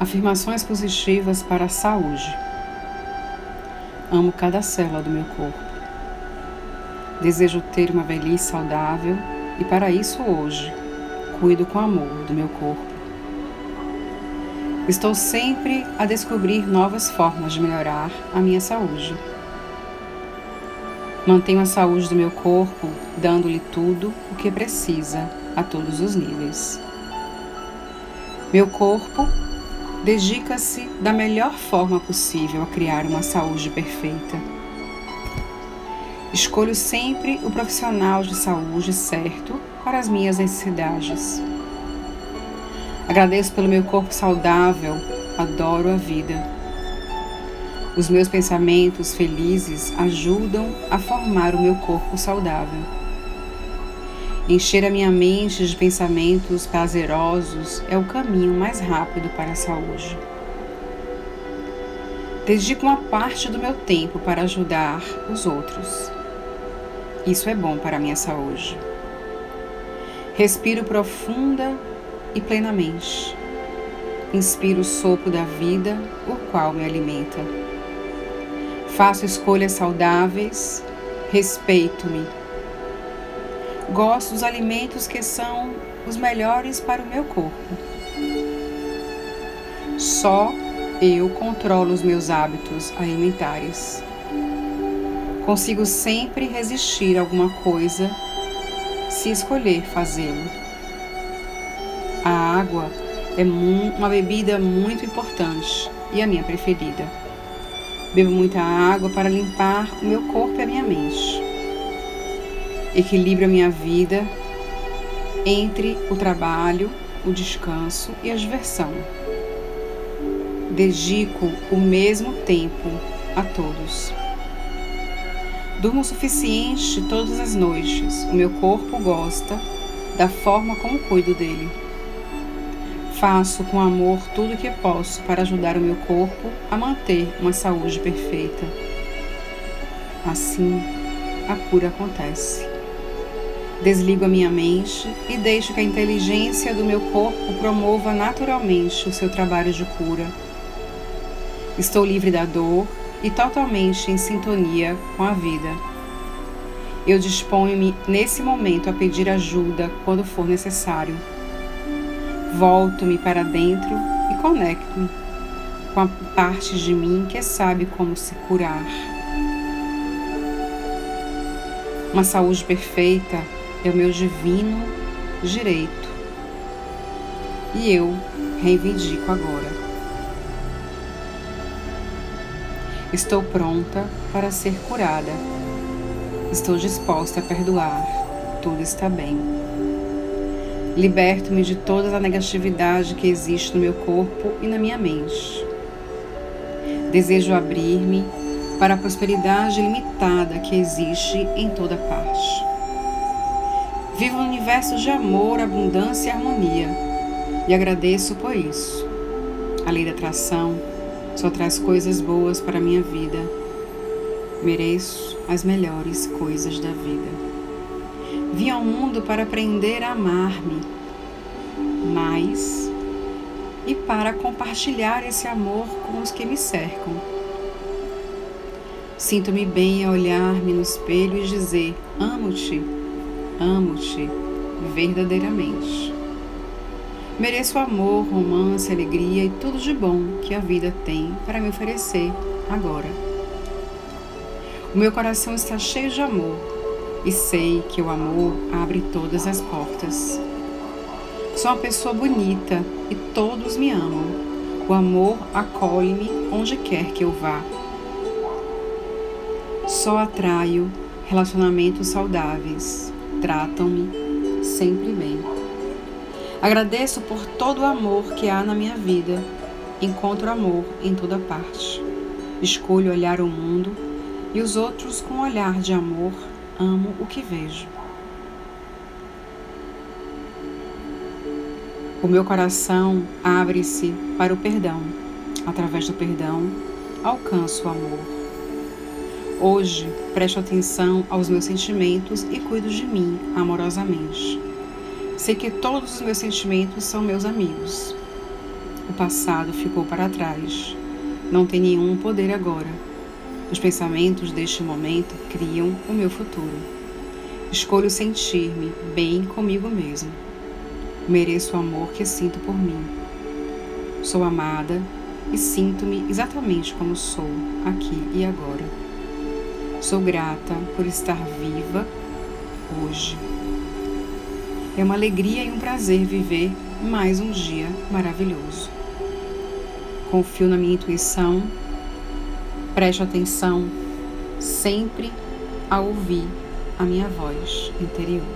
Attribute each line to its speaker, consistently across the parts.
Speaker 1: Afirmações positivas para a saúde. Amo cada célula do meu corpo. Desejo ter uma velhice saudável e, para isso, hoje, cuido com amor do meu corpo. Estou sempre a descobrir novas formas de melhorar a minha saúde. Mantenho a saúde do meu corpo, dando-lhe tudo o que precisa a todos os níveis. Meu corpo dedica-se da melhor forma possível a criar uma saúde perfeita. Escolho sempre o profissional de saúde certo para as minhas necessidades. Agradeço pelo meu corpo saudável, adoro a vida. Os meus pensamentos felizes ajudam a formar o meu corpo saudável. Encher a minha mente de pensamentos prazerosos é o caminho mais rápido para a saúde. Dedico uma parte do meu tempo para ajudar os outros. Isso é bom para a minha saúde. Respiro profunda e plenamente. Inspiro o sopro da vida, o qual me alimenta. Faço escolhas saudáveis, respeito-me Gosto dos alimentos que são os melhores para o meu corpo. Só eu controlo os meus hábitos alimentares. Consigo sempre resistir a alguma coisa se escolher fazê-lo. A água é uma bebida muito importante e a minha preferida. Bebo muita água para limpar o meu corpo e a minha mente equilibro a minha vida entre o trabalho, o descanso e a diversão. Dedico o mesmo tempo a todos. Durmo o suficiente todas as noites. O meu corpo gosta da forma como cuido dele. Faço com amor tudo o que posso para ajudar o meu corpo a manter uma saúde perfeita. Assim, a cura acontece. Desligo a minha mente e deixo que a inteligência do meu corpo promova naturalmente o seu trabalho de cura. Estou livre da dor e totalmente em sintonia com a vida. Eu disponho-me nesse momento a pedir ajuda quando for necessário. Volto-me para dentro e conecto-me com a parte de mim que sabe como se curar. Uma saúde perfeita é o meu divino direito. E eu reivindico agora. Estou pronta para ser curada. Estou disposta a perdoar. Tudo está bem. Liberto-me de toda a negatividade que existe no meu corpo e na minha mente. Desejo abrir-me para a prosperidade ilimitada que existe em toda parte. Vivo um universo de amor, abundância e harmonia e agradeço por isso. A lei da atração só traz coisas boas para a minha vida. Mereço as melhores coisas da vida. Vim ao mundo para aprender a amar-me mais e para compartilhar esse amor com os que me cercam. Sinto-me bem a olhar-me no espelho e dizer: Amo-te Amo-te verdadeiramente. Mereço amor, romance, alegria e tudo de bom que a vida tem para me oferecer agora. O meu coração está cheio de amor e sei que o amor abre todas as portas. Sou uma pessoa bonita e todos me amam. O amor acolhe-me onde quer que eu vá. Só atraio relacionamentos saudáveis tratam-me sempre bem. Agradeço por todo o amor que há na minha vida. Encontro amor em toda parte. Escolho olhar o mundo e os outros com um olhar de amor. Amo o que vejo. O meu coração abre-se para o perdão. Através do perdão, alcanço o amor. Hoje, presto atenção aos meus sentimentos e cuido de mim amorosamente. Sei que todos os meus sentimentos são meus amigos. O passado ficou para trás. Não tem nenhum poder agora. Os pensamentos deste momento criam o meu futuro. Escolho sentir-me bem comigo mesmo. Mereço o amor que sinto por mim. Sou amada e sinto-me exatamente como sou, aqui e agora. Sou grata por estar viva hoje. É uma alegria e um prazer viver mais um dia maravilhoso. Confio na minha intuição, preste atenção sempre a ouvir a minha voz interior.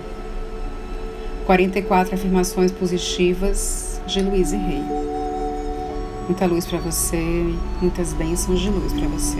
Speaker 1: 44 afirmações positivas de Luiz e Rei. Muita luz para você, muitas bênçãos de luz para você.